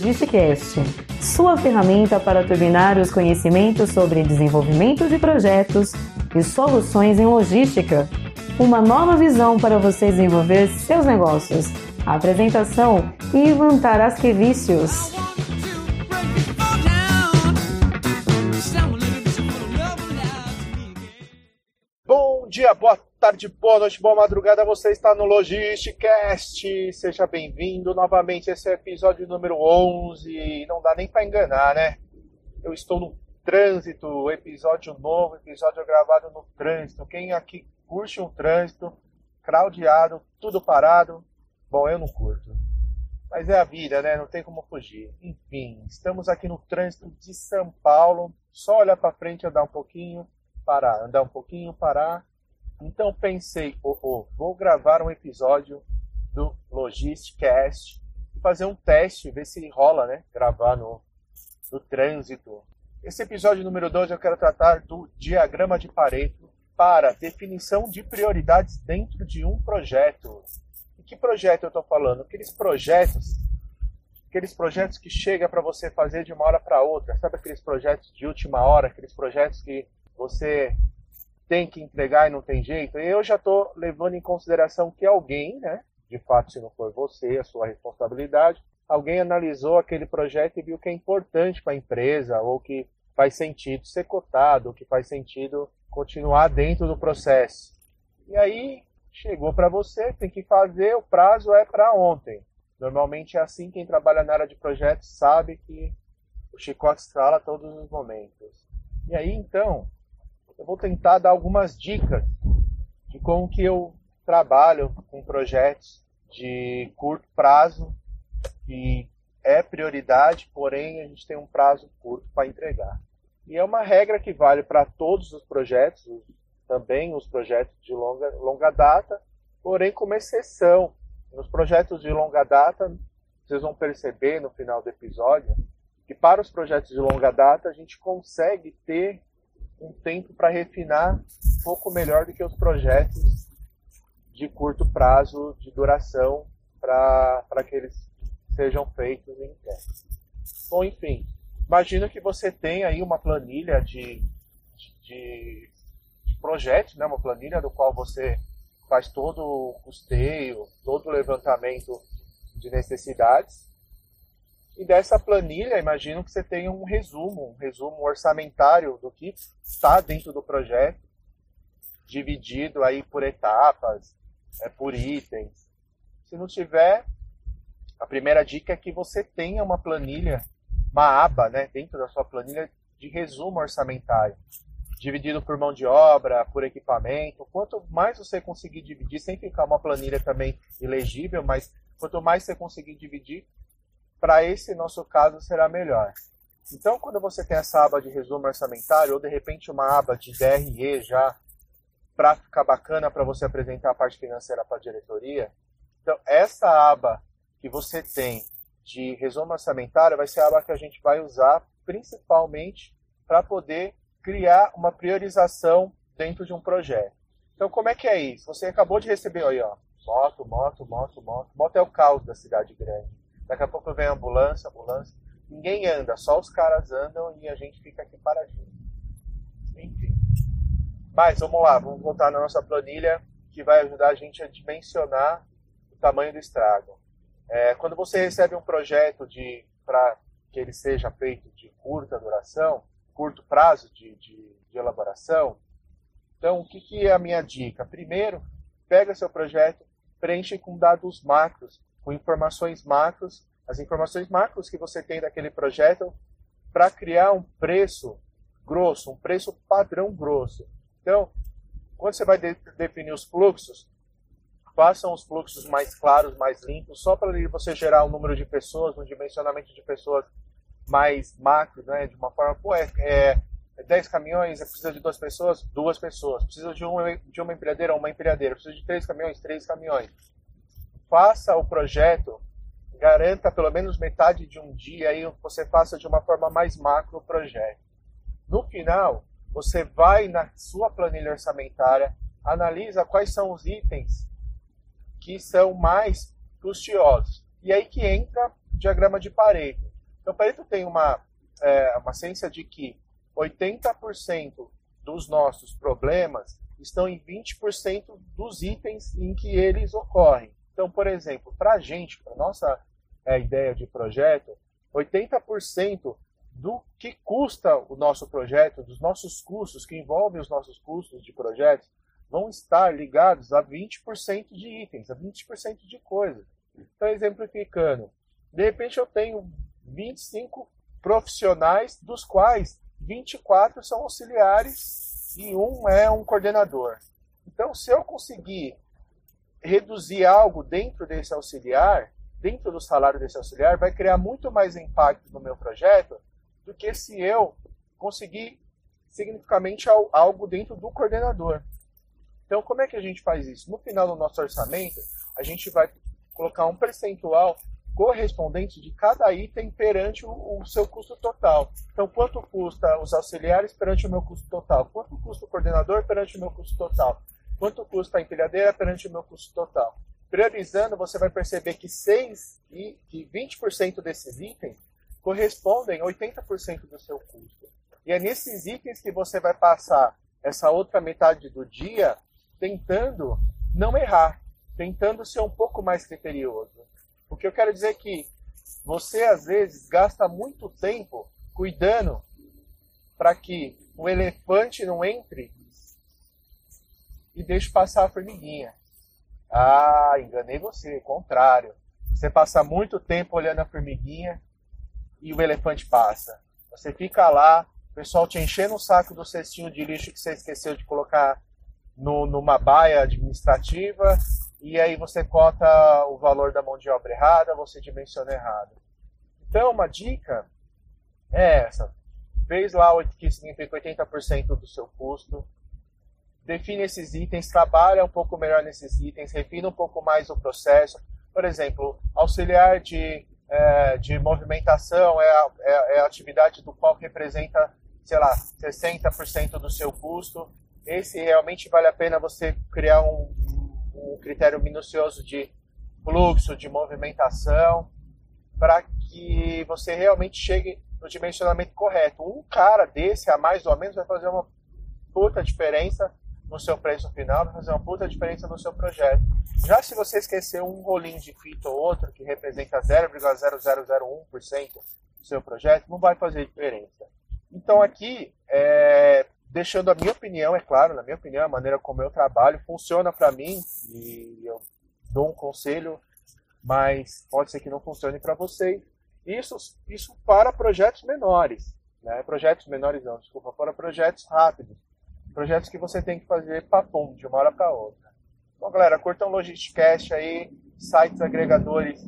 Logisticast, sua ferramenta para turbinar os conhecimentos sobre desenvolvimento de projetos e soluções em logística. Uma nova visão para você desenvolver seus negócios. apresentação Ivan Tarasquevicius. Bom dia, boa tarde, boa noite, boa madrugada. Você está no Logisticast. Seja bem-vindo novamente. Esse é o episódio número 11. Não dá nem para enganar, né? Eu estou no trânsito, episódio novo, episódio gravado no trânsito. Quem aqui curte um trânsito, craudiado, tudo parado? Bom, eu não curto. Mas é a vida, né? Não tem como fugir. Enfim, estamos aqui no trânsito de São Paulo. Só olhar para frente, andar um pouquinho parar, andar um pouquinho, parar. Então pensei, oh, oh, vou gravar um episódio do Logisticast e fazer um teste, ver se rola, né? Gravar no, no trânsito. Esse episódio número 2 eu quero tratar do diagrama de Pareto para definição de prioridades dentro de um projeto. E que projeto eu estou falando? Aqueles projetos, aqueles projetos que chega para você fazer de uma hora para outra, sabe aqueles projetos de última hora, aqueles projetos que você tem que entregar e não tem jeito, eu já estou levando em consideração que alguém, né, de fato, se não for você, a sua responsabilidade, alguém analisou aquele projeto e viu que é importante para a empresa, ou que faz sentido ser cotado, ou que faz sentido continuar dentro do processo. E aí chegou para você, tem que fazer, o prazo é para ontem. Normalmente é assim, quem trabalha na área de projetos sabe que o chicote estrala todos os momentos. E aí então, eu vou tentar dar algumas dicas de como que eu trabalho com projetos de curto prazo, que é prioridade, porém a gente tem um prazo curto para entregar. E é uma regra que vale para todos os projetos, também os projetos de longa, longa data, porém com uma exceção. Nos projetos de longa data, vocês vão perceber no final do episódio que para os projetos de longa data a gente consegue ter um tempo para refinar um pouco melhor do que os projetos de curto prazo de duração para que eles sejam feitos em teste. Bom, enfim, imagina que você tem aí uma planilha de, de, de projetos, né? uma planilha do qual você faz todo o custeio, todo o levantamento de necessidades e dessa planilha, imagino que você tenha um resumo, um resumo orçamentário do que está dentro do projeto, dividido aí por etapas, é, por itens. Se não tiver, a primeira dica é que você tenha uma planilha, uma aba, né, dentro da sua planilha de resumo orçamentário, dividido por mão de obra, por equipamento. Quanto mais você conseguir dividir, sem ficar uma planilha também ilegível, mas quanto mais você conseguir dividir, para esse nosso caso será melhor. Então, quando você tem essa aba de resumo orçamentário, ou de repente uma aba de DRE já, para ficar bacana para você apresentar a parte financeira para a diretoria, então essa aba que você tem de resumo orçamentário vai ser a aba que a gente vai usar principalmente para poder criar uma priorização dentro de um projeto. Então, como é que é isso? Você acabou de receber aí, ó, moto, moto, moto, moto. Moto é o caos da cidade grande. Daqui a pouco vem a ambulância, ambulância. Ninguém anda, só os caras andam e a gente fica aqui paradinho. Enfim. Mas vamos lá, vamos voltar na nossa planilha que vai ajudar a gente a dimensionar o tamanho do estrago. É, quando você recebe um projeto de para que ele seja feito de curta duração, curto prazo de, de, de elaboração, então o que, que é a minha dica? Primeiro, pega seu projeto, preenche com dados macros com informações macros, as informações macros que você tem daquele projeto para criar um preço grosso, um preço padrão grosso. Então, quando você vai de definir os fluxos, façam os fluxos mais claros, mais limpos, só para você gerar um número de pessoas, um dimensionamento de pessoas mais macro, né? de uma forma, pô, é, é 10 caminhões, precisa de duas pessoas, duas pessoas, precisa de uma, de uma empilhadeira, uma empilhadeira, precisa de três caminhões, três caminhões faça o projeto, garanta pelo menos metade de um dia aí você faça de uma forma mais macro o projeto. No final, você vai na sua planilha orçamentária, analisa quais são os itens que são mais custosos. E aí que entra o diagrama de Pareto. Então, Pareto tem uma, é, uma ciência de que 80% dos nossos problemas estão em 20% dos itens em que eles ocorrem. Então, por exemplo, para a gente, para nossa é, ideia de projeto, 80% do que custa o nosso projeto, dos nossos custos, que envolvem os nossos custos de projetos, vão estar ligados a 20% de itens, a 20% de coisas. Então, exemplificando, de repente eu tenho 25 profissionais, dos quais 24 são auxiliares e um é um coordenador. Então, se eu conseguir reduzir algo dentro desse auxiliar, dentro do salário desse auxiliar, vai criar muito mais impacto no meu projeto do que se eu conseguir significativamente algo dentro do coordenador. Então, como é que a gente faz isso? No final do nosso orçamento, a gente vai colocar um percentual correspondente de cada item perante o, o, seu custo total. Então, quanto custa os auxiliares perante o meu custo total? Quanto custa o coordenador perante o meu custo total? Quanto custa a empilhadeira perante o meu custo total? Priorizando, você vai perceber que 6 e que 20% desses itens correspondem a 80% do seu custo. E é nesses itens que você vai passar essa outra metade do dia tentando não errar, tentando ser um pouco mais criterioso. Porque eu quero dizer é que você às vezes gasta muito tempo cuidando para que o elefante não entre e deixe passar a formiguinha. Ah, enganei você, contrário. Você passa muito tempo olhando a formiguinha e o elefante passa. Você fica lá, o pessoal te enchendo o saco do cestinho de lixo que você esqueceu de colocar no, numa baia administrativa e aí você cota o valor da mão de obra errada, você dimensiona errado. Então, uma dica é essa. Fez lá o que significa 80% do seu custo, define esses itens, trabalha um pouco melhor nesses itens, refina um pouco mais o processo. Por exemplo, auxiliar de, é, de movimentação é a, é, é a atividade do qual representa, sei lá, 60% do seu custo. Esse realmente vale a pena você criar um, um critério minucioso de fluxo, de movimentação, para que você realmente chegue no dimensionamento correto. Um cara desse, a mais ou menos, vai fazer uma puta diferença no seu preço final, vai fazer uma puta diferença no seu projeto. Já se você esquecer um rolinho de fita ou outro, que representa 0,0001% do seu projeto, não vai fazer diferença. Então aqui, é, deixando a minha opinião, é claro, na minha opinião, a maneira como eu trabalho funciona para mim e eu dou um conselho, mas pode ser que não funcione para vocês. Isso, isso para projetos menores, né? Projetos menores não, desculpa, para projetos rápidos, projetos que você tem que fazer papum de uma hora para outra. Então, galera, curtam o Logisticast aí, sites agregadores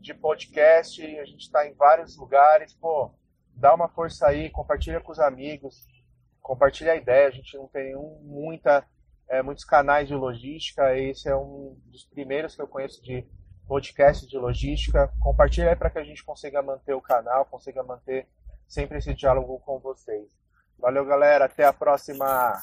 de podcast, a gente está em vários lugares, pô, dá uma força aí, compartilha com os amigos, compartilha a ideia. A gente não tem um, muita, é, muitos canais de logística. Esse é um dos primeiros que eu conheço de podcast de logística. Compartilha aí para que a gente consiga manter o canal, consiga manter sempre esse diálogo com vocês. Valeu, galera. Até a próxima.